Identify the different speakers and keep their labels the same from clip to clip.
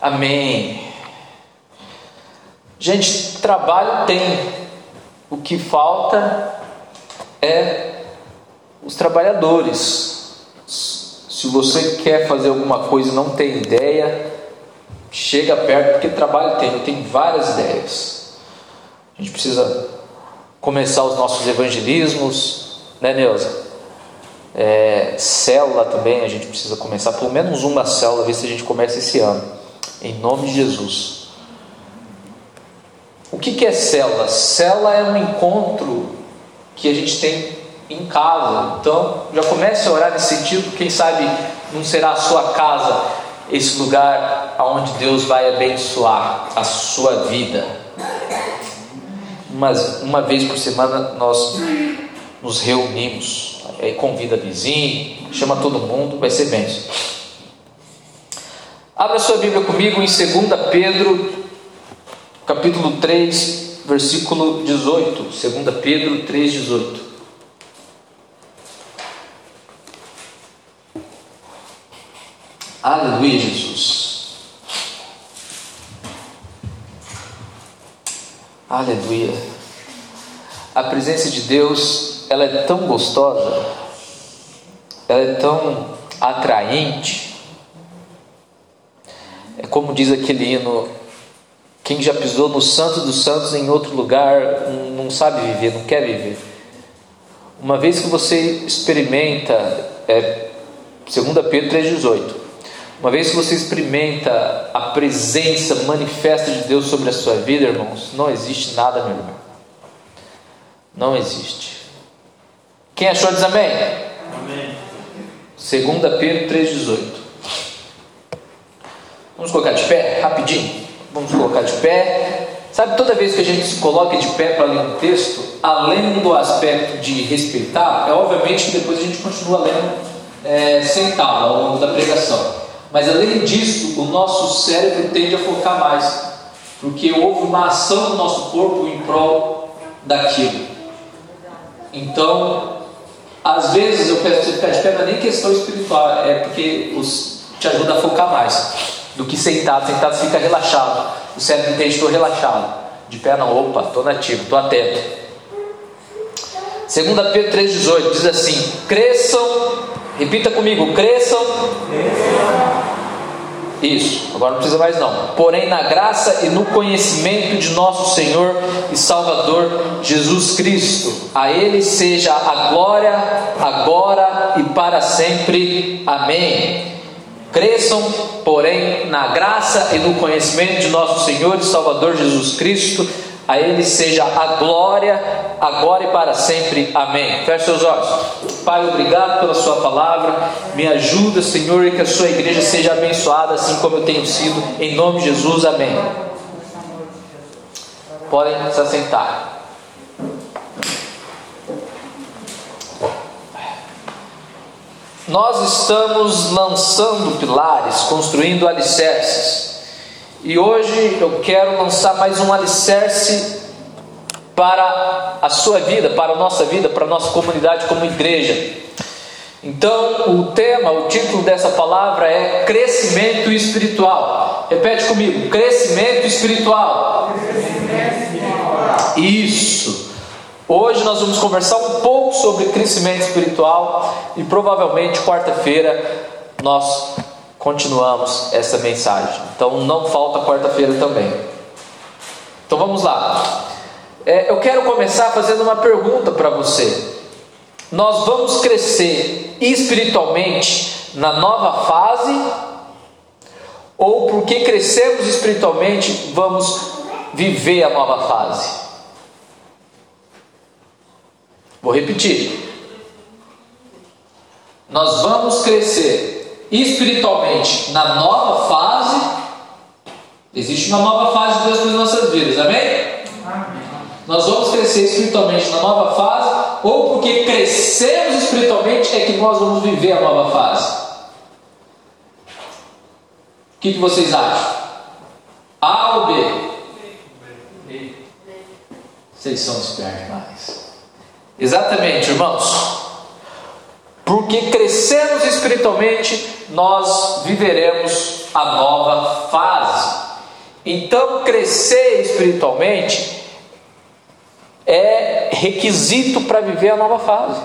Speaker 1: Amém. Gente, trabalho tem. O que falta é os trabalhadores. Se você quer fazer alguma coisa e não tem ideia, chega perto, porque trabalho tem. Eu tenho várias ideias. A gente precisa começar os nossos evangelismos, né, Neuza? É, célula também, a gente precisa começar, pelo menos uma célula, ver se a gente começa esse ano, em nome de Jesus. O que, é célula? Célula é um encontro que a gente tem em casa, então já comece a orar nesse sentido, quem sabe não será a sua casa esse lugar onde Deus vai abençoar a sua vida. Mas uma vez por semana nós nos reunimos aí convida vizinho, chama todo mundo, vai ser bênção. Abra sua Bíblia comigo em 2 Pedro, capítulo 3, versículo 18. 2 Pedro 3, 18. Aleluia, Jesus. Aleluia. A presença de Deus ela é tão gostosa, ela é tão atraente. É como diz aquele hino: quem já pisou no Santo dos Santos em outro lugar não sabe viver, não quer viver. Uma vez que você experimenta, é, 2 Pedro 3,18, uma vez que você experimenta a presença manifesta de Deus sobre a sua vida, irmãos, não existe nada melhor. Não existe. Quem achou diz amém? Amém. 2 Pedro 3,18. Vamos colocar de pé, rapidinho. Vamos colocar de pé. Sabe, toda vez que a gente se coloca de pé para ler um texto, além do aspecto de respeitar, é obviamente que depois a gente continua lendo é, sentado ao longo da pregação. Mas além disso, o nosso cérebro tende a focar mais, porque houve uma ação do nosso corpo em prol daquilo. Então, às vezes eu peço você de pé, não é nem questão espiritual, é porque os, te ajuda a focar mais do que sentado. Sentado fica relaxado. O cérebro entende, estou relaxado. De pé não, opa, estou nativo, estou atento. 2 Pedro 3,18 diz assim: cresçam, repita comigo, cresçam isso, agora não precisa mais não. Porém, na graça e no conhecimento de nosso Senhor e Salvador Jesus Cristo, a Ele seja a glória, agora e para sempre. Amém. Cresçam, porém, na graça e no conhecimento de nosso Senhor e Salvador Jesus Cristo a Ele seja a glória, agora e para sempre. Amém. Feche seus olhos. Pai, obrigado pela Sua palavra. Me ajuda, Senhor, e que a Sua igreja seja abençoada, assim como eu tenho sido. Em nome de Jesus. Amém. Podem se assentar. Nós estamos lançando pilares, construindo alicerces. E hoje eu quero lançar mais um alicerce para a sua vida, para a nossa vida, para a nossa comunidade como igreja. Então, o tema, o título dessa palavra é crescimento espiritual. Repete comigo: crescimento espiritual. Isso. Hoje nós vamos conversar um pouco sobre crescimento espiritual e provavelmente quarta-feira nós continuamos essa mensagem. Então não falta quarta-feira também. Então vamos lá. É, eu quero começar fazendo uma pergunta para você. Nós vamos crescer espiritualmente na nova fase? Ou porque crescemos espiritualmente, vamos viver a nova fase? Vou repetir. Nós vamos crescer espiritualmente na nova fase. Existe uma nova fase de Deus nossas vidas, amém? amém? Nós vamos crescer espiritualmente na nova fase, ou porque crescemos espiritualmente é que nós vamos viver a nova fase? O que, que vocês acham? A ou B? Vocês são espertos demais. Exatamente, irmãos. porque crescemos espiritualmente, nós viveremos a nova fase. Então, crescer espiritualmente é requisito para viver a nova fase.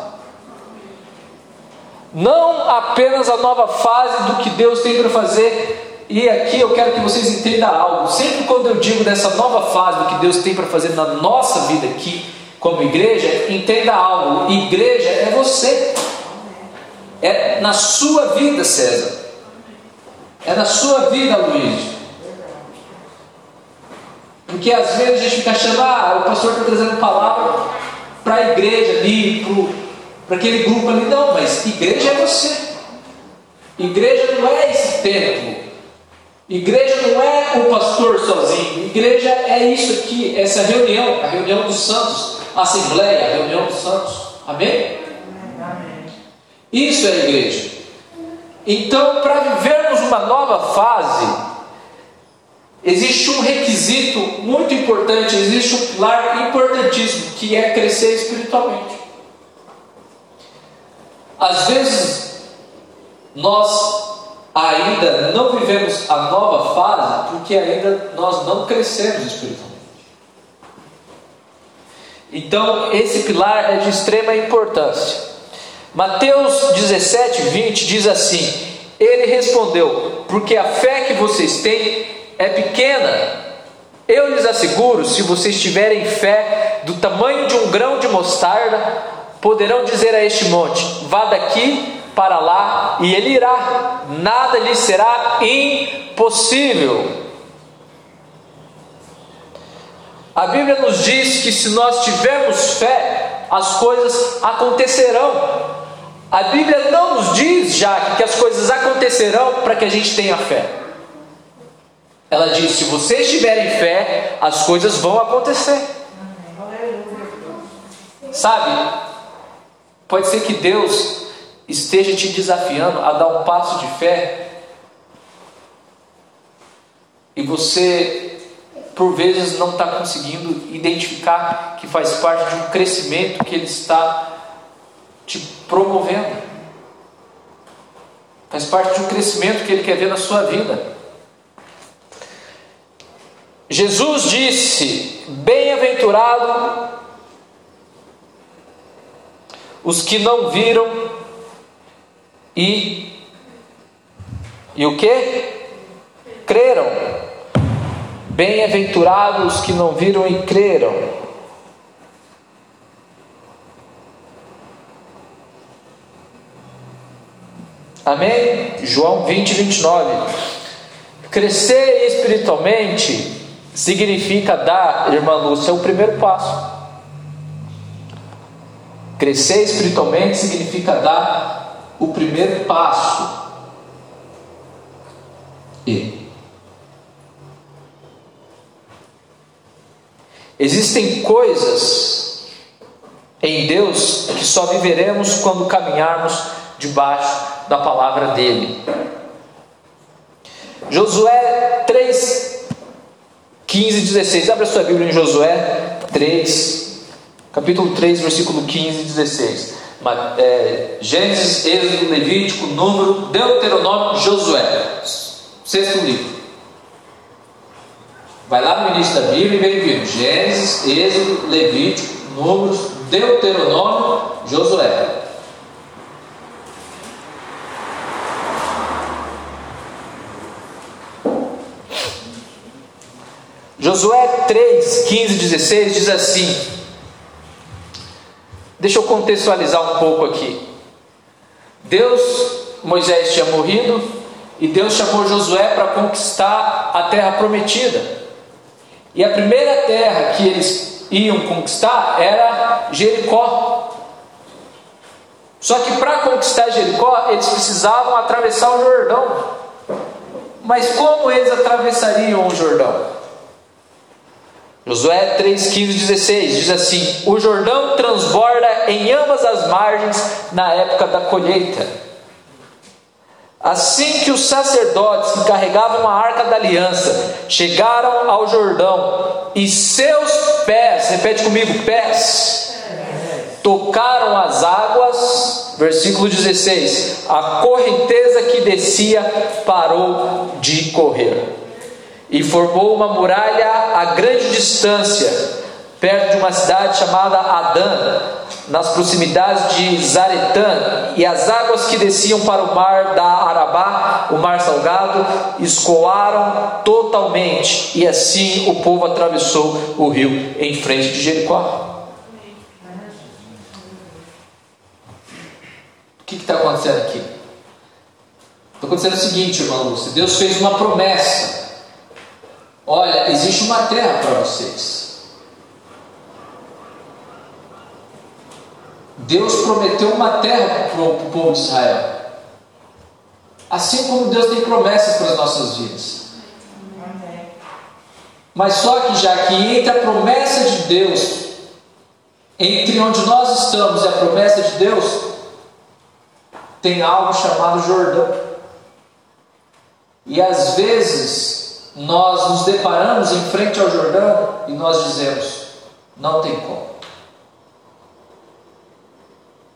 Speaker 1: Não apenas a nova fase do que Deus tem para fazer, e aqui eu quero que vocês entendam algo. Sempre quando eu digo dessa nova fase do que Deus tem para fazer na nossa vida aqui, como igreja, entenda algo: igreja é você. É na sua vida, César. É na sua vida, Luiz. Porque às vezes a gente fica achando, ah, o pastor está trazendo palavra para a igreja ali, para aquele grupo ali. Não, mas igreja é você. Igreja não é esse templo. Igreja não é o pastor sozinho. Igreja é isso aqui, essa reunião, a reunião dos santos, assembleia, a reunião dos santos. Amém? Isso é igreja. Então, para vivermos uma nova fase, existe um requisito muito importante, existe um pilar importantíssimo, que é crescer espiritualmente. Às vezes, nós ainda não vivemos a nova fase porque ainda nós não crescemos espiritualmente. Então, esse pilar é de extrema importância. Mateus 17, 20 diz assim: Ele respondeu, porque a fé que vocês têm é pequena. Eu lhes asseguro, se vocês tiverem fé do tamanho de um grão de mostarda, poderão dizer a este monte: vá daqui para lá, e ele irá, nada lhe será impossível. A Bíblia nos diz que se nós tivermos fé, as coisas acontecerão. A Bíblia não nos diz já que as coisas acontecerão para que a gente tenha fé. Ela diz: se vocês tiverem fé, as coisas vão acontecer. Sabe? Pode ser que Deus esteja te desafiando a dar um passo de fé e você, por vezes, não está conseguindo identificar que faz parte de um crescimento que Ele está te promovendo. Faz parte de um crescimento que Ele quer ver na sua vida. Jesus disse: Bem-aventurado os que não viram e e o que? Creram. Bem-aventurados os que não viram e creram. Amém? João 20, 29. Crescer espiritualmente significa dar, irmã Lúcia, o primeiro passo. Crescer espiritualmente significa dar o primeiro passo. E existem coisas em Deus que só viveremos quando caminharmos debaixo da palavra dele. Josué 3, 15 e 16. Abra sua Bíblia em Josué 3, capítulo 3, versículo 15 e 16. É, Gênesis, Êxodo, Levítico, Número, Deuteronômio, Josué. Sexto livro. Vai lá no início da Bíblia e vem vindo. Gênesis, Êxodo, Levítico, Números, Deuteronômio, Josué. Josué 3, 15, 16 diz assim: Deixa eu contextualizar um pouco aqui. Deus, Moisés tinha morrido e Deus chamou Josué para conquistar a terra prometida. E a primeira terra que eles iam conquistar era Jericó. Só que para conquistar Jericó, eles precisavam atravessar o Jordão. Mas como eles atravessariam o Jordão? Josué 3, 15, 16 diz assim: O Jordão transborda em ambas as margens na época da colheita. Assim que os sacerdotes que carregavam a arca da aliança chegaram ao Jordão e seus pés, repete comigo, pés, tocaram as águas, Versículo 16: A correnteza que descia parou de correr e formou uma muralha a grande distância, perto de uma cidade chamada Adã, nas proximidades de Zaretã, e as águas que desciam para o mar da Arabá, o mar salgado, escoaram totalmente, e assim o povo atravessou o rio em frente de Jericó. O que está acontecendo aqui? Está acontecendo o seguinte, Lúcio: Deus fez uma promessa. Olha, existe uma terra para vocês. Deus prometeu uma terra para o povo de Israel. Assim como Deus tem promessas para as nossas vidas. Mas só que já que entre a promessa de Deus, entre onde nós estamos e a promessa de Deus, tem algo chamado Jordão. E às vezes nós nos deparamos em frente ao Jordão e nós dizemos: não tem como.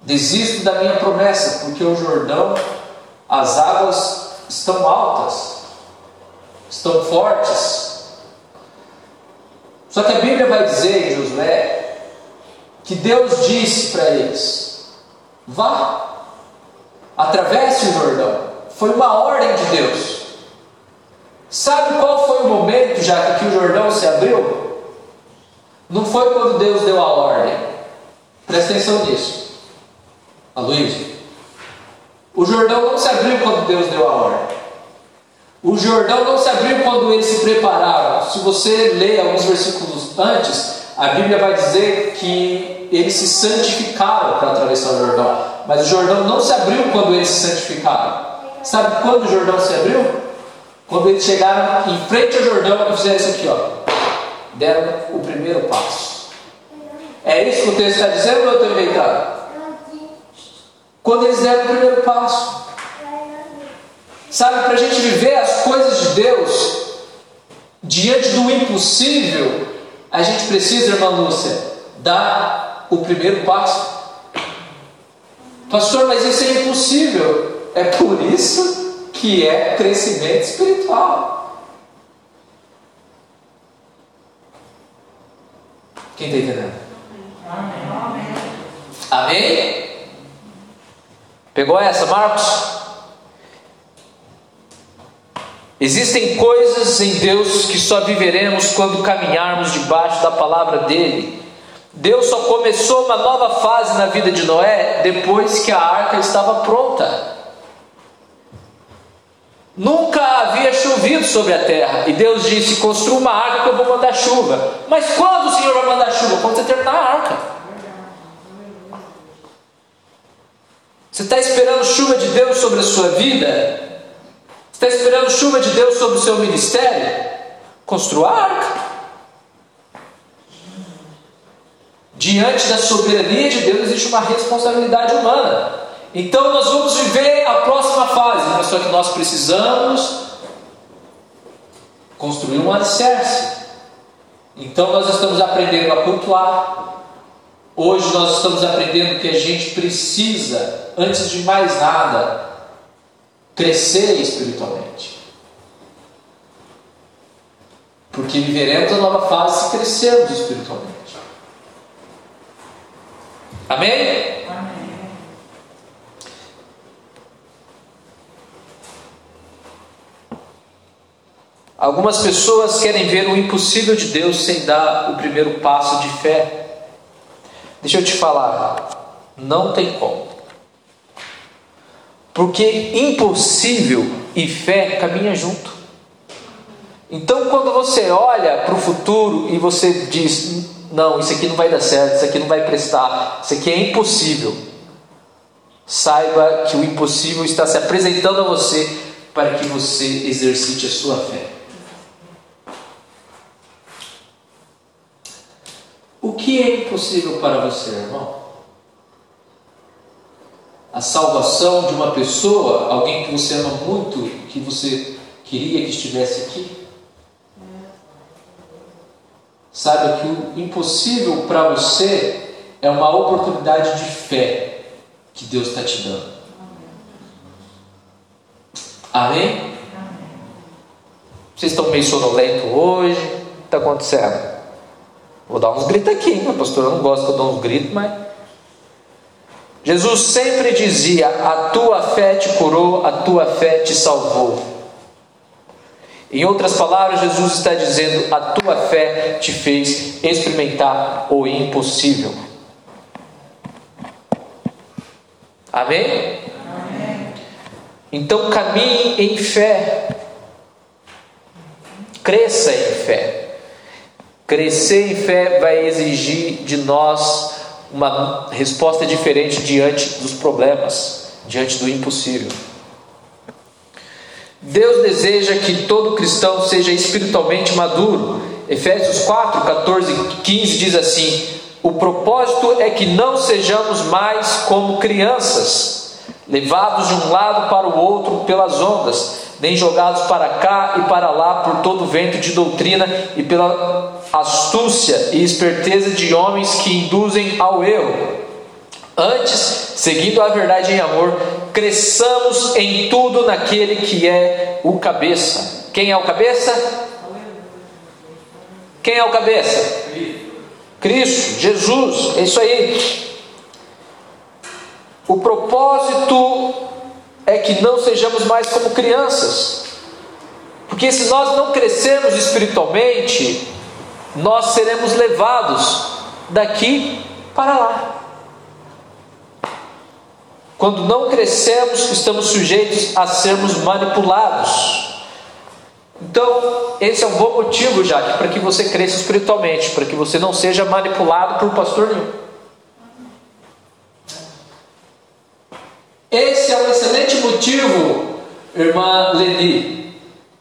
Speaker 1: Desisto da minha promessa, porque o Jordão, as águas estão altas, estão fortes. Só que a Bíblia vai dizer em Josué que Deus disse para eles: vá, atravesse o Jordão. Foi uma ordem de Deus. Sabe qual foi o momento já que o Jordão se abriu? Não foi quando Deus deu a ordem. Presta atenção nisso. Aloysio. O Jordão não se abriu quando Deus deu a ordem. O Jordão não se abriu quando eles se prepararam. Se você ler alguns versículos antes, a Bíblia vai dizer que eles se santificaram para atravessar o Jordão. Mas o Jordão não se abriu quando eles se santificaram. Sabe quando o Jordão se abriu? Quando eles chegaram em frente ao Jordão e fizeram isso aqui, ó. Deram o primeiro passo. É isso que o texto está dizendo ou eu estou inventando? Quando eles deram o primeiro passo. Sabe, para a gente viver as coisas de Deus, diante do impossível, a gente precisa, irmã Lúcia, dar o primeiro passo. Pastor, mas isso é impossível. É por isso que é crescimento espiritual. Quem está entendendo? Amém. Amém? Pegou essa, Marcos? Existem coisas em Deus que só viveremos quando caminharmos debaixo da palavra dele Deus só começou uma nova fase na vida de Noé depois que a arca estava pronta. Nunca havia chovido sobre a terra. E Deus disse: Construa uma arca que eu vou mandar chuva. Mas quando o Senhor vai mandar chuva? Quando você terminar a arca. Você está esperando chuva de Deus sobre a sua vida? Você está esperando chuva de Deus sobre o seu ministério? Construa a arca. Diante da soberania de Deus existe uma responsabilidade humana. Então nós vamos viver a próxima fase, mas só que nós precisamos construir um alicerce. Então nós estamos aprendendo a cultuar. Hoje nós estamos aprendendo que a gente precisa, antes de mais nada, crescer espiritualmente. Porque viveremos a nova fase se crescermos espiritualmente. Amém? Amém. Algumas pessoas querem ver o impossível de Deus sem dar o primeiro passo de fé. Deixa eu te falar, não tem como. Porque impossível e fé caminham junto. Então, quando você olha para o futuro e você diz, não, isso aqui não vai dar certo, isso aqui não vai prestar, isso aqui é impossível. Saiba que o impossível está se apresentando a você para que você exercite a sua fé. O que é impossível para você, irmão? A salvação de uma pessoa, alguém que você ama muito, que você queria que estivesse aqui? Saiba que o impossível para você é uma oportunidade de fé que Deus está te dando. Amém? Vocês estão meio sonolento hoje? O que está acontecendo? Vou dar uns gritos aqui, hein? a pastora não gosta que eu dou uns gritos, mas. Jesus sempre dizia: A tua fé te curou, a tua fé te salvou. Em outras palavras, Jesus está dizendo: A tua fé te fez experimentar o impossível. Amém? Amém. Então caminhe em fé. Cresça em fé. Crescer em fé vai exigir de nós uma resposta diferente diante dos problemas, diante do impossível. Deus deseja que todo cristão seja espiritualmente maduro. Efésios 4, 14 e 15 diz assim: O propósito é que não sejamos mais como crianças, levados de um lado para o outro pelas ondas nem jogados para cá e para lá por todo vento de doutrina e pela astúcia e esperteza de homens que induzem ao erro. Antes, seguindo a verdade em amor, cresçamos em tudo naquele que é o cabeça. Quem é o cabeça? Quem é o cabeça? Cristo, Jesus, é isso aí. O propósito é que não sejamos mais como crianças. Porque se nós não crescermos espiritualmente, nós seremos levados daqui para lá. Quando não crescemos, estamos sujeitos a sermos manipulados. Então, esse é um bom motivo, Jaque, para que você cresça espiritualmente, para que você não seja manipulado por pastor nenhum. Esse é um excelente motivo, irmã Leni,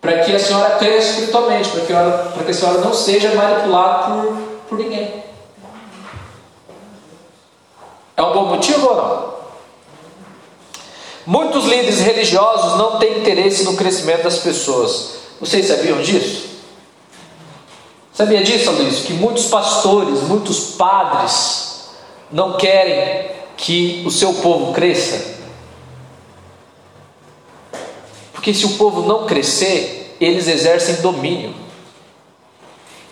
Speaker 1: para que a senhora cresça espiritualmente, para que, a, para que a senhora não seja manipulada por, por ninguém. É um bom motivo ou não? Muitos líderes religiosos não têm interesse no crescimento das pessoas. Vocês sabiam disso? Sabia disso, Luiz? Que muitos pastores, muitos padres não querem que o seu povo cresça? Porque se o povo não crescer, eles exercem domínio.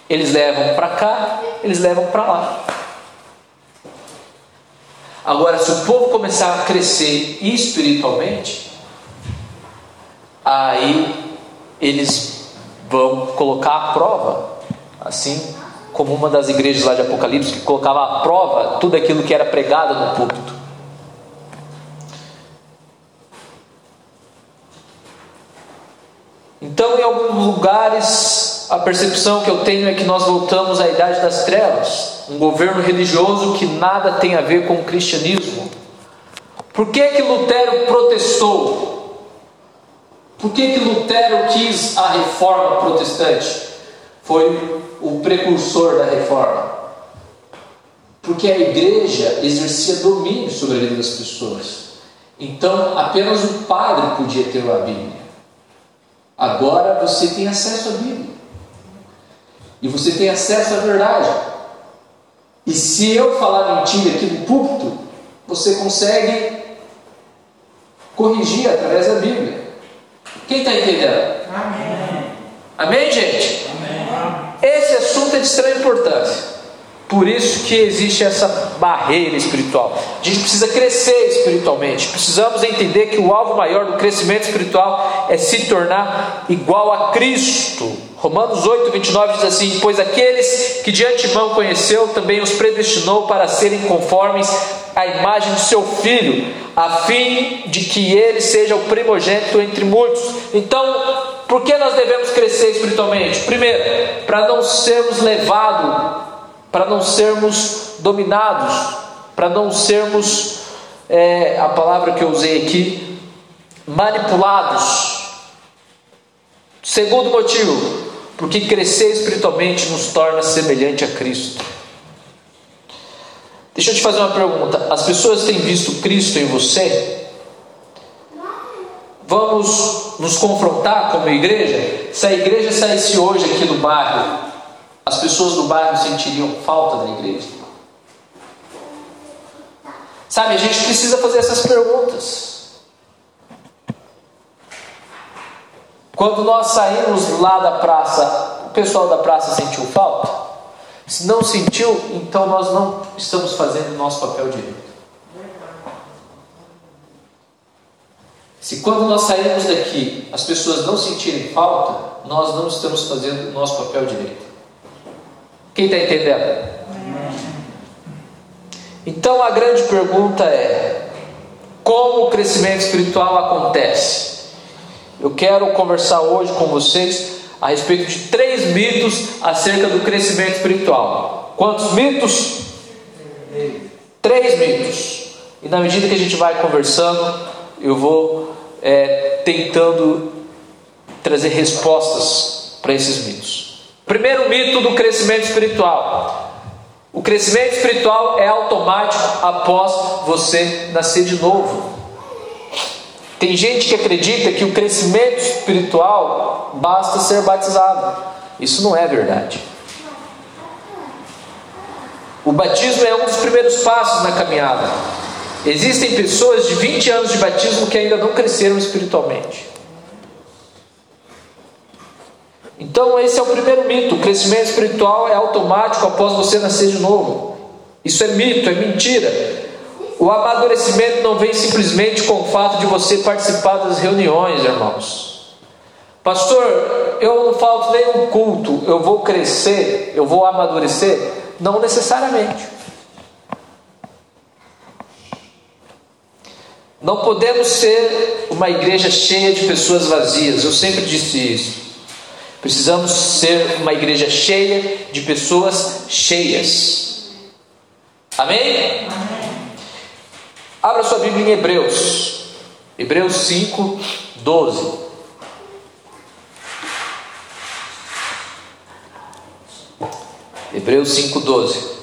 Speaker 1: Eles levam para cá, eles levam para lá. Agora, se o povo começar a crescer espiritualmente, aí eles vão colocar à prova, assim como uma das igrejas lá de Apocalipse que colocava à prova tudo aquilo que era pregado no púlpito. Então, em alguns lugares, a percepção que eu tenho é que nós voltamos à idade das trevas, um governo religioso que nada tem a ver com o cristianismo. Por que que Lutero protestou? Por que que Lutero quis a reforma protestante? Foi o precursor da reforma. Porque a igreja exercia domínio sobre a vida das pessoas. Então, apenas o padre podia ter a Bíblia. Agora você tem acesso à Bíblia. E você tem acesso à verdade. E se eu falar mentira aqui no púlpito, você consegue corrigir através da Bíblia. Quem está entendendo? Amém. Amém, gente? Amém. Esse assunto é de extrema importância. Por isso que existe essa barreira espiritual. A gente precisa crescer espiritualmente. Precisamos entender que o alvo maior do crescimento espiritual é se tornar igual a Cristo. Romanos 8, 29 diz assim: Pois aqueles que de antemão conheceu, também os predestinou para serem conformes à imagem de seu filho, a fim de que ele seja o primogênito entre muitos. Então, por que nós devemos crescer espiritualmente? Primeiro, para não sermos levados para não sermos dominados, para não sermos, é, a palavra que eu usei aqui, manipulados. Segundo motivo, porque crescer espiritualmente nos torna semelhante a Cristo. Deixa eu te fazer uma pergunta: as pessoas têm visto Cristo em você? Vamos nos confrontar como igreja? Se a igreja saísse hoje aqui no bairro as pessoas do bairro sentiriam falta da igreja. Sabe, a gente precisa fazer essas perguntas. Quando nós saímos lá da praça, o pessoal da praça sentiu falta? Se não sentiu, então nós não estamos fazendo o nosso papel direito. Se quando nós sairmos daqui as pessoas não sentirem falta, nós não estamos fazendo o nosso papel direito. Quem está entendendo? Então a grande pergunta é: como o crescimento espiritual acontece? Eu quero conversar hoje com vocês a respeito de três mitos acerca do crescimento espiritual. Quantos mitos? Três mitos. E na medida que a gente vai conversando, eu vou é, tentando trazer respostas para esses mitos. Primeiro mito do crescimento espiritual. O crescimento espiritual é automático após você nascer de novo. Tem gente que acredita que o crescimento espiritual basta ser batizado. Isso não é verdade. O batismo é um dos primeiros passos na caminhada. Existem pessoas de 20 anos de batismo que ainda não cresceram espiritualmente. Então, esse é o primeiro mito: o crescimento espiritual é automático após você nascer de novo. Isso é mito, é mentira. O amadurecimento não vem simplesmente com o fato de você participar das reuniões, irmãos. Pastor, eu não falto nenhum culto, eu vou crescer, eu vou amadurecer? Não necessariamente. Não podemos ser uma igreja cheia de pessoas vazias, eu sempre disse isso. Precisamos ser uma igreja cheia de pessoas cheias. Amém? Abra sua Bíblia em Hebreus, Hebreus 5, 12. Hebreus 5, 12.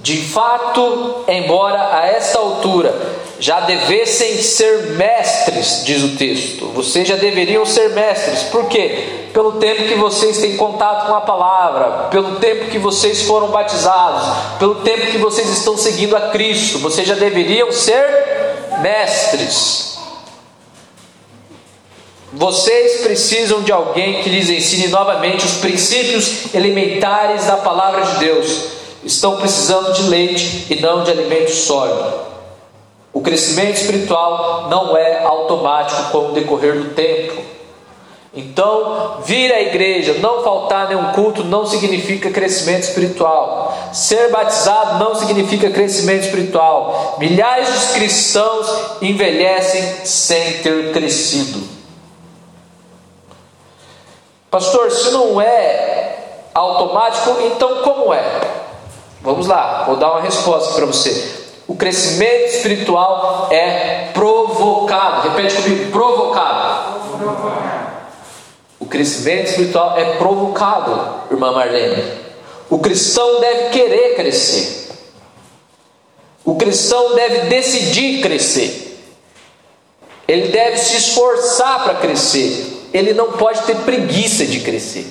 Speaker 1: De fato, embora a esta altura já devessem ser mestres, diz o texto. Vocês já deveriam ser mestres. Por quê? Pelo tempo que vocês têm contato com a palavra, pelo tempo que vocês foram batizados, pelo tempo que vocês estão seguindo a Cristo. Vocês já deveriam ser mestres. Vocês precisam de alguém que lhes ensine novamente os princípios elementares da palavra de Deus. Estão precisando de leite e não de alimento sólido. O crescimento espiritual não é automático com o decorrer do tempo. Então, vir à igreja, não faltar nenhum culto, não significa crescimento espiritual. Ser batizado não significa crescimento espiritual. Milhares de cristãos envelhecem sem ter crescido. Pastor, se não é automático, então como é? Vamos lá, vou dar uma resposta para você. O crescimento espiritual é provocado. Repete comigo: provocado. O crescimento espiritual é provocado, irmã Marlene. O cristão deve querer crescer. O cristão deve decidir crescer. Ele deve se esforçar para crescer. Ele não pode ter preguiça de crescer.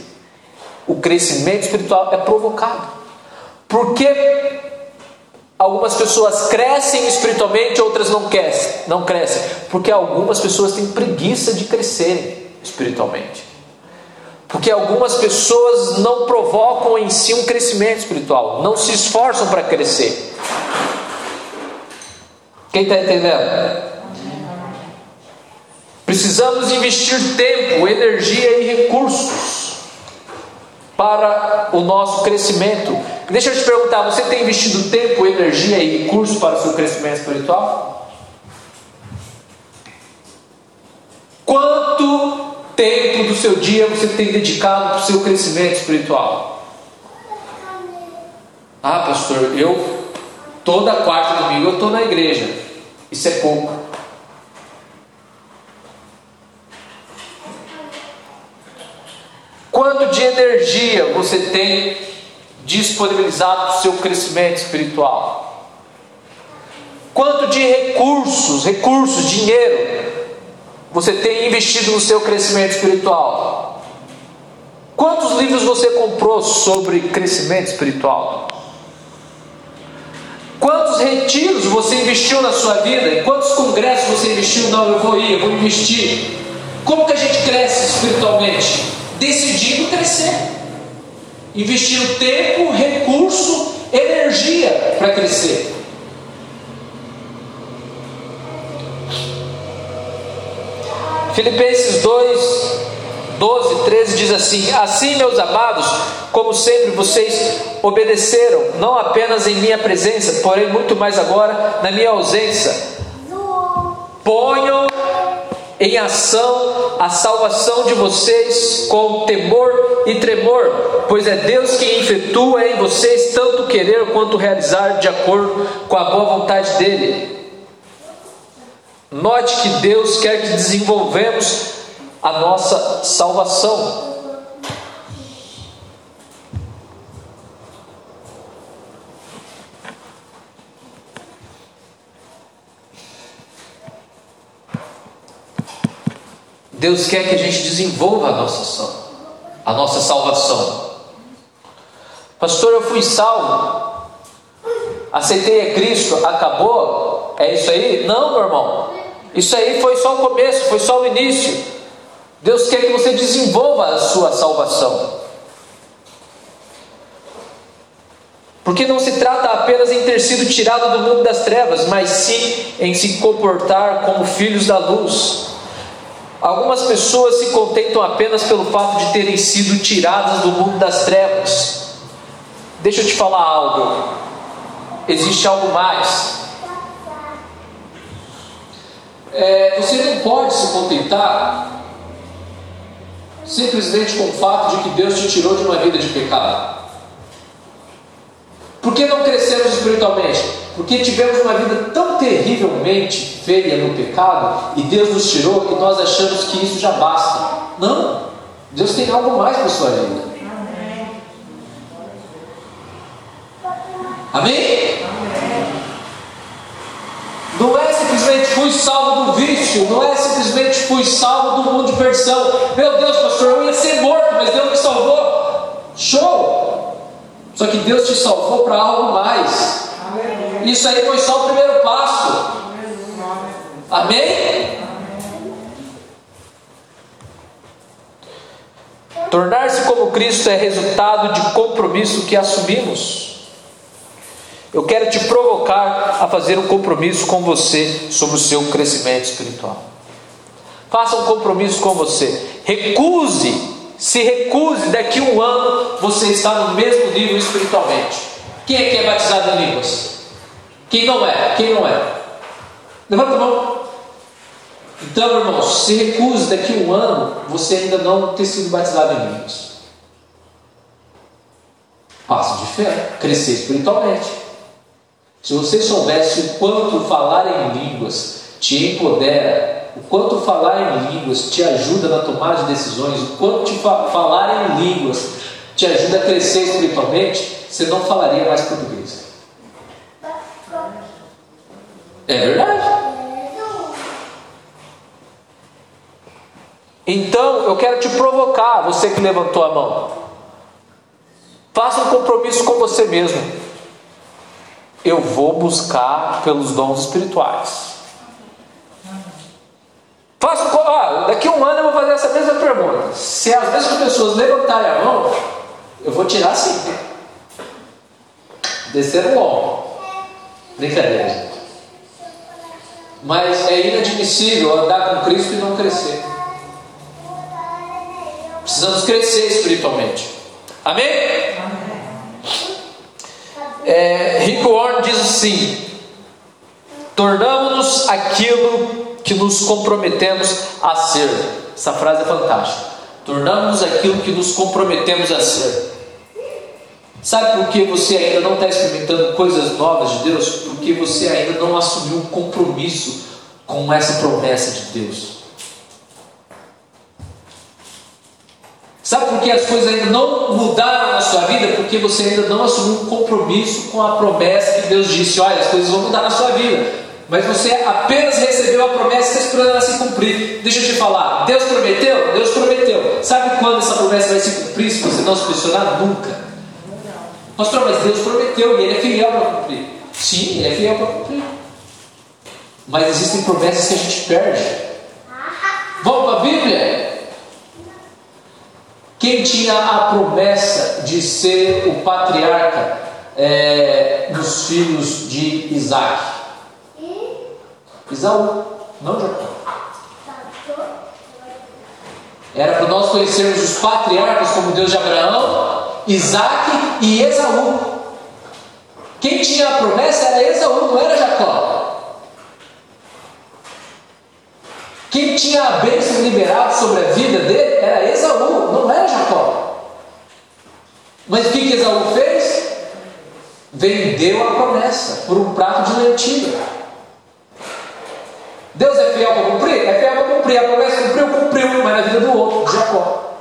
Speaker 1: O crescimento espiritual é provocado. Porque Algumas pessoas crescem espiritualmente, outras não crescem, não crescem, porque algumas pessoas têm preguiça de crescerem espiritualmente. Porque algumas pessoas não provocam em si um crescimento espiritual, não se esforçam para crescer. Quem está entendendo? Precisamos investir tempo, energia e recursos para o nosso crescimento. Deixa eu te perguntar: você tem investido tempo, energia e recursos para o seu crescimento espiritual? Quanto tempo do seu dia você tem dedicado para o seu crescimento espiritual? Ah, pastor, eu toda quarta domingo eu estou na igreja. Isso é pouco. Quanto de energia você tem disponibilizado para o seu crescimento espiritual? Quanto de recursos, recursos, dinheiro, você tem investido no seu crescimento espiritual? Quantos livros você comprou sobre crescimento espiritual? Quantos retiros você investiu na sua vida? Quantos congressos você investiu? Não, eu vou ir, eu vou investir. Como que a gente cresce espiritualmente? Decidindo crescer. Investindo tempo, recurso, energia para crescer. Filipenses 2, 12, 13 diz assim: Assim, meus amados, como sempre vocês obedeceram, não apenas em minha presença, porém muito mais agora na minha ausência. Ponham em ação a salvação de vocês com temor e tremor, pois é Deus quem efetua em vocês tanto querer quanto realizar de acordo com a boa vontade dele. Note que Deus quer que desenvolvemos a nossa salvação. Deus quer que a gente desenvolva a nossa, a nossa salvação. Pastor, eu fui salvo, aceitei a Cristo, acabou? É isso aí? Não, meu irmão. Isso aí foi só o começo, foi só o início. Deus quer que você desenvolva a sua salvação. Porque não se trata apenas em ter sido tirado do mundo das trevas, mas sim em se comportar como filhos da luz. Algumas pessoas se contentam apenas pelo fato de terem sido tiradas do mundo das trevas. Deixa eu te falar algo. Existe algo mais. É, você não pode se contentar simplesmente com o fato de que Deus te tirou de uma vida de pecado. Por que não crescemos espiritualmente? Porque tivemos uma vida tão terrivelmente feia no pecado e Deus nos tirou e nós achamos que isso já basta. Não! Deus tem algo mais para a sua vida. Amém? Não é simplesmente fui salvo do vício, não é simplesmente fui salvo do mundo de perdição. Meu Deus, pastor, eu ia ser morto, mas Deus me salvou. Show! Só que Deus te salvou para algo mais. Isso aí foi só o primeiro passo. Amém? Tornar-se como Cristo é resultado de compromisso que assumimos. Eu quero te provocar a fazer um compromisso com você sobre o seu crescimento espiritual. Faça um compromisso com você. Recuse, se recuse, daqui a um ano você está no mesmo nível espiritualmente. Quem é que é batizado em línguas? Quem não é? Quem não é? Levanta a mão. Então, irmãos, se recuse daqui a um ano você ainda não ter sido batizado em línguas. Passo de fé, crescer espiritualmente. Se você soubesse o quanto falar em línguas te empodera, o quanto falar em línguas te ajuda na tomada de decisões, o quanto fa falar em línguas te ajuda a crescer espiritualmente, você não falaria mais português. É verdade. Então, eu quero te provocar, você que levantou a mão. Faça um compromisso com você mesmo eu vou buscar pelos dons espirituais. Faço, ah, daqui a um ano eu vou fazer essa mesma pergunta. Se as mesmas pessoas levantarem a mão, eu vou tirar sim. Descer o ombro. Brincadeira. Mas é inadmissível andar com Cristo e não crescer. Precisamos crescer espiritualmente. Amém? É, Rick Warren diz assim: tornamos-nos aquilo que nos comprometemos a ser. Essa frase é fantástica. Tornamos-nos aquilo que nos comprometemos a ser. Sabe por que você ainda não está experimentando coisas novas de Deus? Porque você ainda não assumiu um compromisso com essa promessa de Deus. Sabe por que as coisas ainda não mudaram na sua vida? Porque você ainda não assumiu um compromisso com a promessa que Deus disse: olha, as coisas vão mudar na sua vida. Mas você apenas recebeu a promessa e está esperando ela se cumprir. Deixa eu te falar: Deus prometeu? Deus prometeu. Sabe quando essa promessa vai se cumprir se você não se posicionar? Nunca. Pastor, mas Deus prometeu e Ele é fiel para cumprir. Sim, ele é fiel para cumprir. Mas existem promessas que a gente perde. Vamos para a Bíblia? Quem tinha a promessa de ser o patriarca é, dos filhos de Isaac? Isaú, não Jacó. Era para nós conhecermos os patriarcas como Deus de Abraão, Isaac e Esaú. Quem tinha a promessa era Esaú, não era Jacó. Quem tinha a bênção liberada sobre a vida dele era Esaú, não era Jacó. Mas o que, que Esaú fez? Vendeu a promessa por um prato de lentilha. Deus é fiel para cumprir? É fiel para cumprir. A promessa cumpriu, cumpriu, mas na vida do outro, Jacó.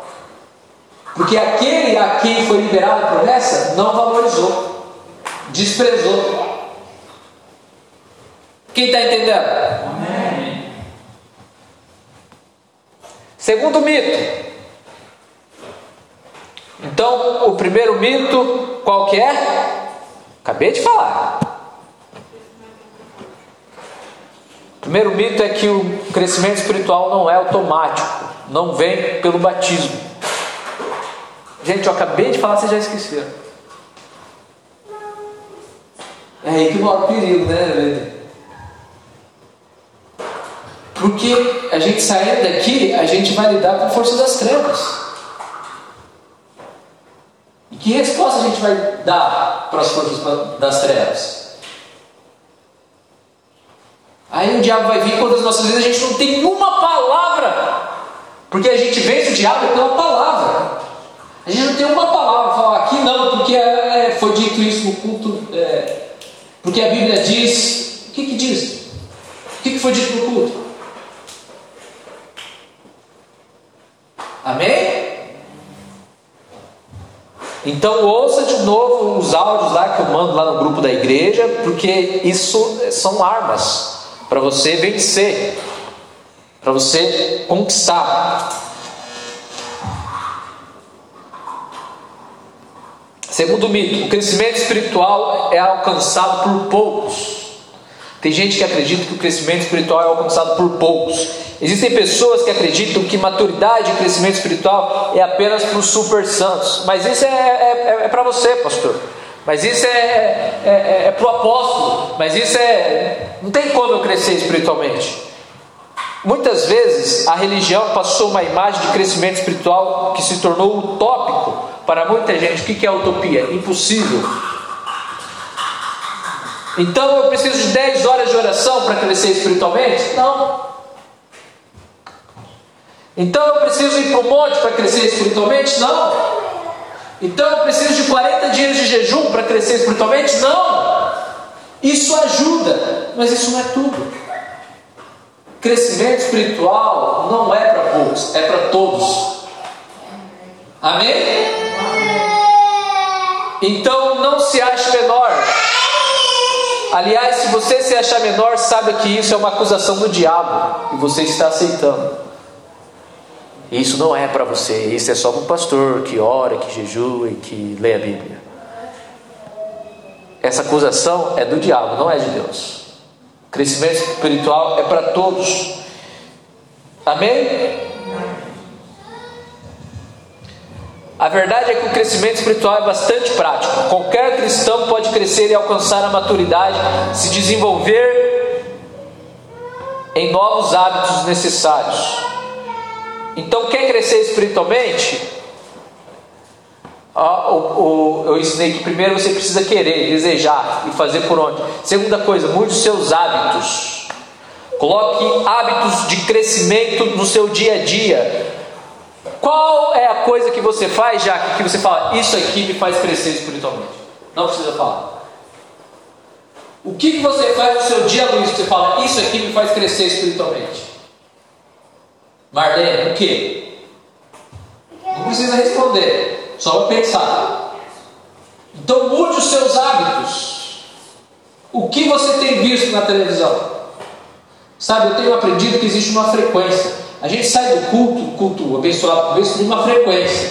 Speaker 1: Porque aquele a quem foi liberada a promessa não valorizou, desprezou. Quem está entendendo? Amém. Segundo mito. Então, o primeiro mito, qual que é? Acabei de falar. O primeiro mito é que o crescimento espiritual não é automático, não vem pelo batismo. Gente, eu acabei de falar, vocês já esqueceram. É aí que mora o perigo, né, Porque a gente saindo daqui, a gente vai lidar com a força das trevas. E que resposta a gente vai dar para as forças das trevas? Aí o diabo vai vir quando as nossas vidas a gente não tem uma palavra. Porque a gente vence o diabo pela palavra. A gente não tem uma palavra falar aqui, não, porque é, é, foi dito isso no culto. É, porque a Bíblia diz. O que, que diz? O que, que foi dito no culto? Amém? Então ouça de novo os áudios lá que eu mando lá no grupo da igreja, porque isso são armas para você vencer, para você conquistar. Segundo mito, o crescimento espiritual é alcançado por poucos. Tem gente que acredita que o crescimento espiritual é alcançado por poucos. Existem pessoas que acreditam que maturidade e crescimento espiritual é apenas para os super santos. Mas isso é, é, é, é para você, pastor. Mas isso é, é, é, é para o apóstolo. Mas isso é. Não tem como eu crescer espiritualmente. Muitas vezes a religião passou uma imagem de crescimento espiritual que se tornou utópico para muita gente, o que é utopia? Impossível. Então eu preciso de 10 horas de oração para crescer espiritualmente? Não. Então eu preciso ir para o monte para crescer espiritualmente? Não. Então eu preciso de 40 dias de jejum para crescer espiritualmente? Não. Isso ajuda, mas isso não é tudo. Crescimento espiritual não é para poucos, é para todos. Amém? Então não se ache menor. Aliás, se você se achar menor, saiba que isso é uma acusação do diabo e você está aceitando. Isso não é para você, isso é só para um pastor que ora, que jejua e que lê a Bíblia. Essa acusação é do diabo, não é de Deus. Crescimento espiritual é para todos. Amém? A verdade é que o crescimento espiritual é bastante prático. Qualquer cristão pode crescer e alcançar a maturidade, se desenvolver em novos hábitos necessários. Então, quer crescer espiritualmente? Ah, o, o, eu ensinei que primeiro você precisa querer, desejar e fazer por onde. Segunda coisa, mude os seus hábitos. Coloque hábitos de crescimento no seu dia a dia. Qual é a coisa que você faz, já que você fala, isso aqui me faz crescer espiritualmente? Não precisa falar. O que, que você faz no seu dia, Luiz, que você fala, isso aqui me faz crescer espiritualmente? Marlene, o que? Não precisa responder, só vai pensar. Então mude os seus hábitos. O que você tem visto na televisão? Sabe, eu tenho aprendido que existe uma frequência. A gente sai do culto, culto abençoado por isso, de uma frequência.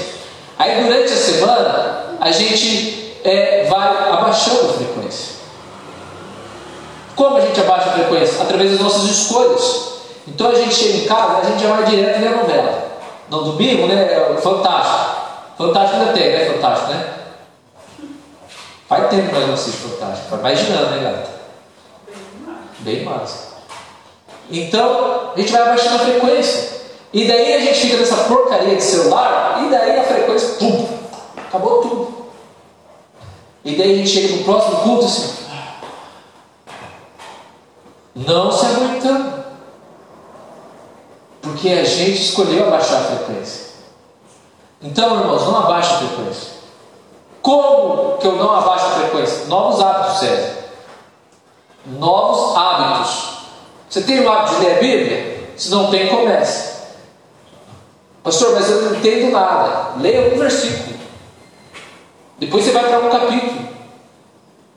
Speaker 1: Aí durante a semana, a gente é, vai abaixando a frequência. Como a gente abaixa a frequência? Através das nossas escolhas. Então a gente chega em casa, a gente já vai direto ver a novela. No domingo, né? Fantástico. Fantástico ainda tem, né? Fantástico, né? Faz tempo que nós não assistimos Fantástico. De ano, né, gata? Bem mais. Então, a gente vai abaixando a frequência. E daí a gente fica nessa porcaria de celular, e daí a frequência, pum, acabou tudo. E daí a gente chega no próximo culto assim, não se aguentando. Porque a gente escolheu abaixar a frequência. Então, irmãos, não abaixe a frequência. Como que eu não abaixo a frequência? Novos hábitos, César. Novos hábitos. Você tem o hábito de ler a Bíblia? Se não tem, comece. Pastor, mas eu não entendo nada. Leia um versículo. Depois você vai para um capítulo.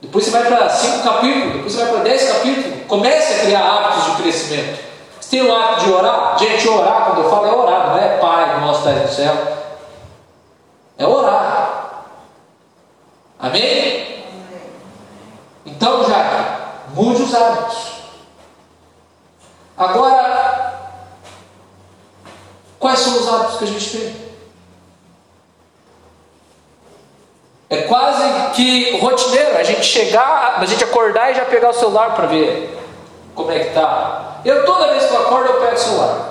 Speaker 1: Depois você vai para cinco capítulos. Depois você vai para dez capítulos. Comece a criar hábitos de crescimento. Tem o hábito de orar? Gente, orar, quando eu falo é orar, não é Pai nosso está no céu. É orar. Amém? Então, Jaque, mude os hábitos. Agora, quais são os hábitos que a gente tem? É quase que rotineiro a gente chegar, a gente acordar e já pegar o celular para ver como é que tá. Eu toda vez que eu acordo eu pego o celular.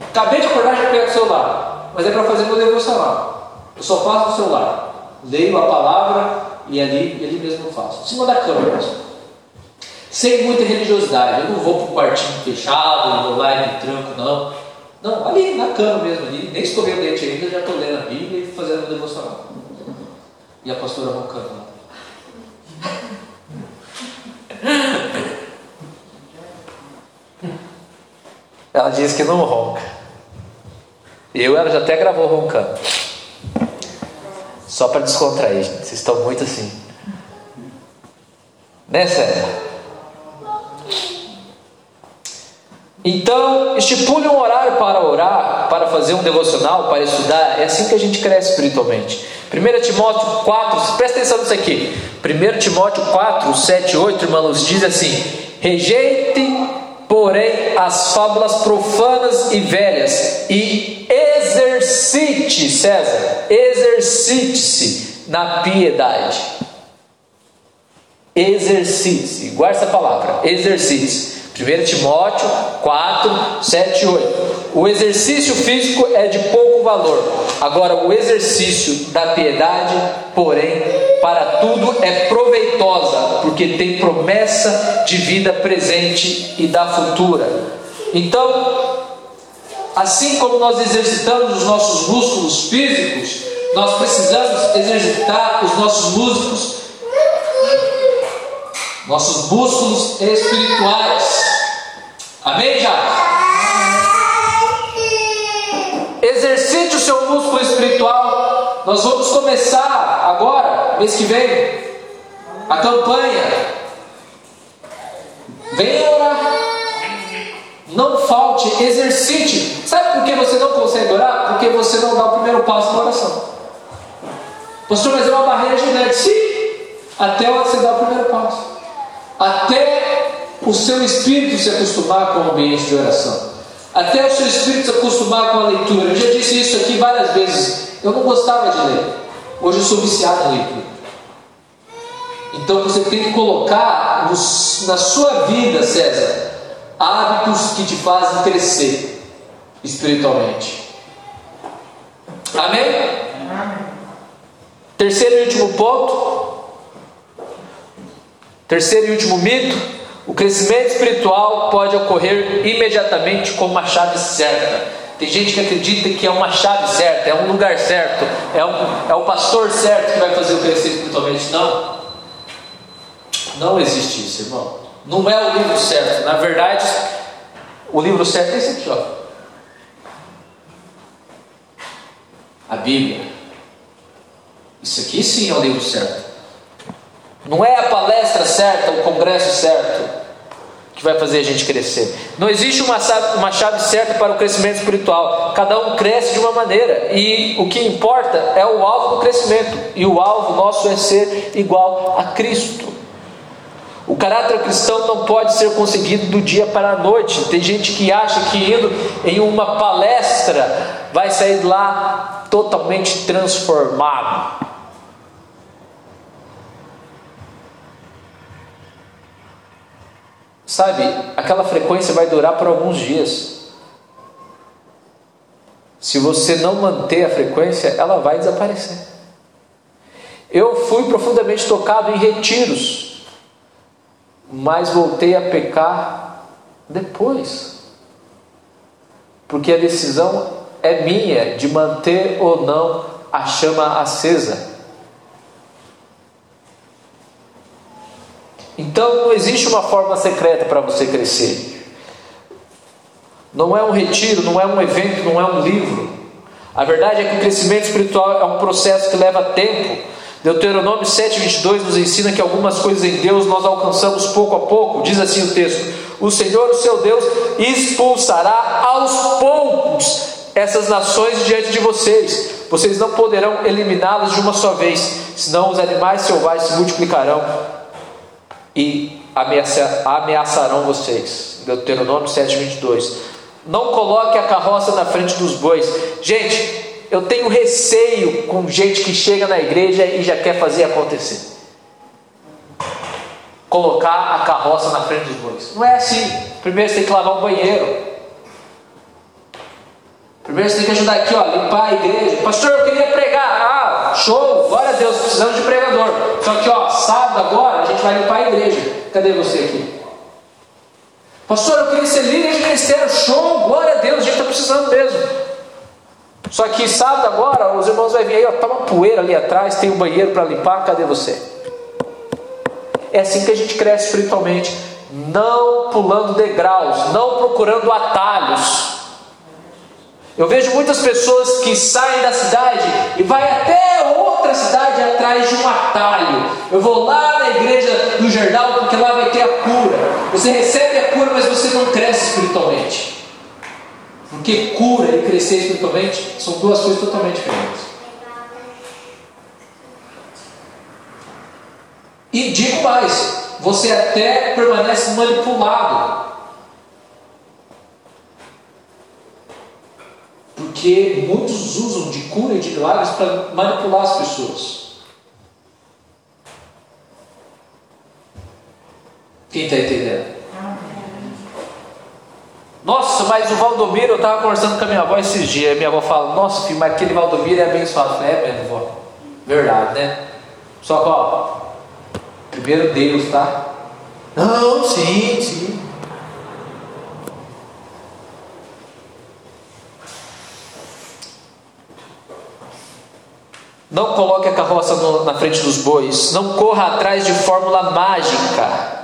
Speaker 1: Acabei de acordar já pego o celular, mas é para fazer meu devocional. Eu só faço no celular. Leio a palavra e ali, e ali mesmo eu faço. Em cima da cama mesmo. Sem muita religiosidade. Eu não vou para um quartinho fechado, não vou lá e me tranco, não. Não, ali na cama mesmo, ali. Nem escovei o dente ainda, já estou lendo a Bíblia e fazendo o devocional. E a pastora roncando lá. Ela diz que não ronca. Eu, ela já até gravou roncando. Só para descontrair, gente. Vocês estão muito assim. Né, César? Então, estipule um horário para orar, para fazer um devocional, para estudar. É assim que a gente cresce espiritualmente. 1 Timóteo 4, presta atenção nisso aqui. 1 Timóteo 4, 7 8, irmãos, diz assim: Rejeite, porém, as fábulas profanas e velhas, e exercite, César, exercite-se na piedade. Exercite-se, guarda essa palavra, exercite-se. 1 Timóteo 4, 7 e 8. O exercício físico é de pouco valor. Agora, o exercício da piedade, porém, para tudo é proveitosa, porque tem promessa de vida presente e da futura. Então, assim como nós exercitamos os nossos músculos físicos, nós precisamos exercitar os nossos músculos, nossos músculos espirituais. Amém, já? Exercite o seu músculo espiritual. Nós vamos começar agora, mês que vem, a campanha. Venha orar. Não falte, exercite. Sabe por que você não consegue orar? Porque você não dá o primeiro passo na oração. Pastor, mas é uma barreira genética. Sim, até você dar o primeiro passo. Até o seu espírito se acostumar com o ambiente de oração. Até o seu espírito se acostumar com a leitura. Eu já disse isso aqui várias vezes. Eu não gostava de ler. Hoje eu sou viciado em leitura. Então você tem que colocar no, na sua vida, César, hábitos que te fazem crescer espiritualmente. Amém? Terceiro e último ponto. Terceiro e último mito o crescimento espiritual pode ocorrer imediatamente com uma chave certa. Tem gente que acredita que é uma chave certa, é um lugar certo, é, um, é o pastor certo que vai fazer o crescer espiritualmente. Não. Não existe isso, irmão. Não é o livro certo. Na verdade, o livro certo é esse aqui, ó. A Bíblia. Isso aqui sim é o livro certo. Não é a palestra certa, o congresso certo que vai fazer a gente crescer. Não existe uma chave, uma chave certa para o crescimento espiritual. Cada um cresce de uma maneira. E o que importa é o alvo do crescimento. E o alvo nosso é ser igual a Cristo. O caráter cristão não pode ser conseguido do dia para a noite. Tem gente que acha que indo em uma palestra vai sair lá totalmente transformado. Sabe, aquela frequência vai durar por alguns dias. Se você não manter a frequência, ela vai desaparecer. Eu fui profundamente tocado em retiros mas voltei a pecar depois. Porque a decisão é minha de manter ou não a chama acesa. Então não existe uma forma secreta para você crescer. Não é um retiro, não é um evento, não é um livro. A verdade é que o crescimento espiritual é um processo que leva tempo Deuteronômio 7,22 nos ensina que algumas coisas em Deus nós alcançamos pouco a pouco. Diz assim o texto: O Senhor, o seu Deus, expulsará aos poucos essas nações diante de vocês. Vocês não poderão eliminá-las de uma só vez, senão os animais selvagens se multiplicarão e ameaçarão vocês. Deuteronômio 7,22. Não coloque a carroça na frente dos bois. Gente, eu tenho receio com gente que chega na igreja e já quer fazer acontecer. Colocar a carroça na frente dos bois. Não é assim. Primeiro você tem que lavar o banheiro. Primeiro você tem que ajudar aqui, ó, limpar a igreja. Pastor, eu queria pregar. Show, glória a Deus, precisamos de pregador. Só que, ó, sábado agora a gente vai limpar a igreja. Cadê você aqui? Pastor, eu queria ser líder de ministério. Show, glória a Deus, a gente está precisando mesmo. Só que sábado agora, os irmãos vão vir aí, ó, tá uma poeira ali atrás, tem um banheiro para limpar, cadê você? É assim que a gente cresce espiritualmente, não pulando degraus, não procurando atalhos. Eu vejo muitas pessoas que saem da cidade e vai até outra cidade atrás de um atalho. Eu vou lá na igreja do Jerdal porque lá vai ter a cura. Você recebe a cura, mas você não cresce espiritualmente. Porque cura e crescer espiritualmente são duas coisas totalmente diferentes. E digo mais, você até permanece manipulado. Porque muitos usam de cura e de milagres para manipular as pessoas. Quem está entendendo? Nossa, mas o Valdomiro, eu estava conversando com a minha avó esses dias. Minha avó fala: Nossa, filho, mas aquele Valdomiro é abençoado. É, minha avó. Verdade, né? Só que, ó, primeiro Deus, tá? Não, sim, sim. Não coloque a carroça no, na frente dos bois. Não corra atrás de fórmula mágica.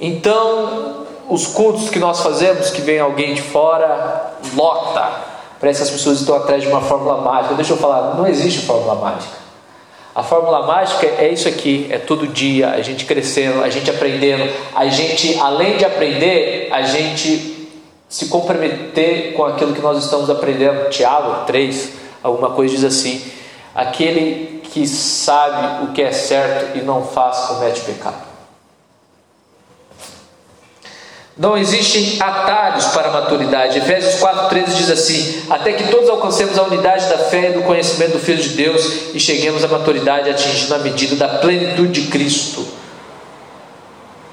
Speaker 1: Então, os cultos que nós fazemos, que vem alguém de fora, lota. Parece que as pessoas estão atrás de uma fórmula mágica. Deixa eu falar, não existe fórmula mágica. A fórmula mágica é isso aqui, é todo dia, a gente crescendo, a gente aprendendo, a gente, além de aprender, a gente se comprometer com aquilo que nós estamos aprendendo. Tiago 3, alguma coisa diz assim: aquele que sabe o que é certo e não faz, comete pecado. Não existem atalhos para a maturidade. Efésios 4,13 diz assim: Até que todos alcancemos a unidade da fé e do conhecimento do Filho de Deus e cheguemos à maturidade, atingindo a medida da plenitude de Cristo.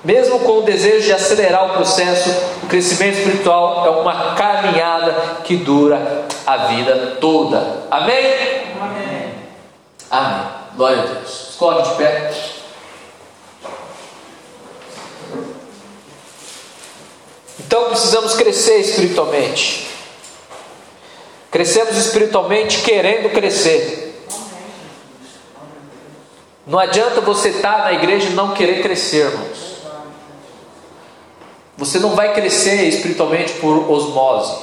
Speaker 1: Mesmo com o desejo de acelerar o processo, o crescimento espiritual é uma caminhada que dura a vida toda. Amém? Amém. Amém. Glória a Deus. Escolhe de pé. Então precisamos crescer espiritualmente. Crescemos espiritualmente querendo crescer. Não adianta você estar na igreja e não querer crescer, irmãos. Você não vai crescer espiritualmente por osmose.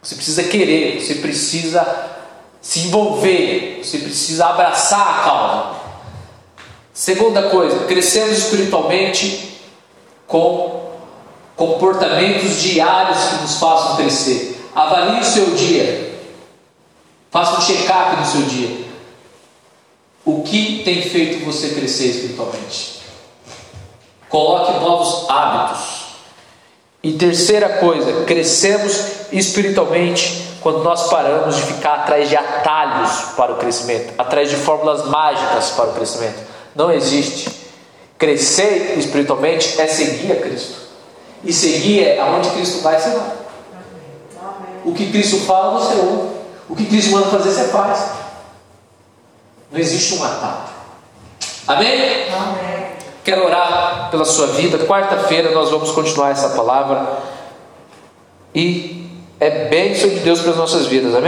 Speaker 1: Você precisa querer, você precisa se envolver, você precisa abraçar a causa. Segunda coisa, crescemos espiritualmente com comportamentos diários que nos façam crescer. Avalie o seu dia. Faça um check-up no seu dia. O que tem feito você crescer espiritualmente? Coloque novos hábitos. E terceira coisa, crescemos espiritualmente quando nós paramos de ficar atrás de atalhos para o crescimento, atrás de fórmulas mágicas para o crescimento. Não existe. Crescer espiritualmente é seguir a Cristo. E seguir é aonde Cristo vai, você vai. O que Cristo fala, você ouve. O que Cristo manda fazer, você faz. Não existe um atalho. Amém? Amém. Quero orar pela sua vida. Quarta-feira nós vamos continuar essa palavra. E é bênção de Deus para as nossas vidas, amém?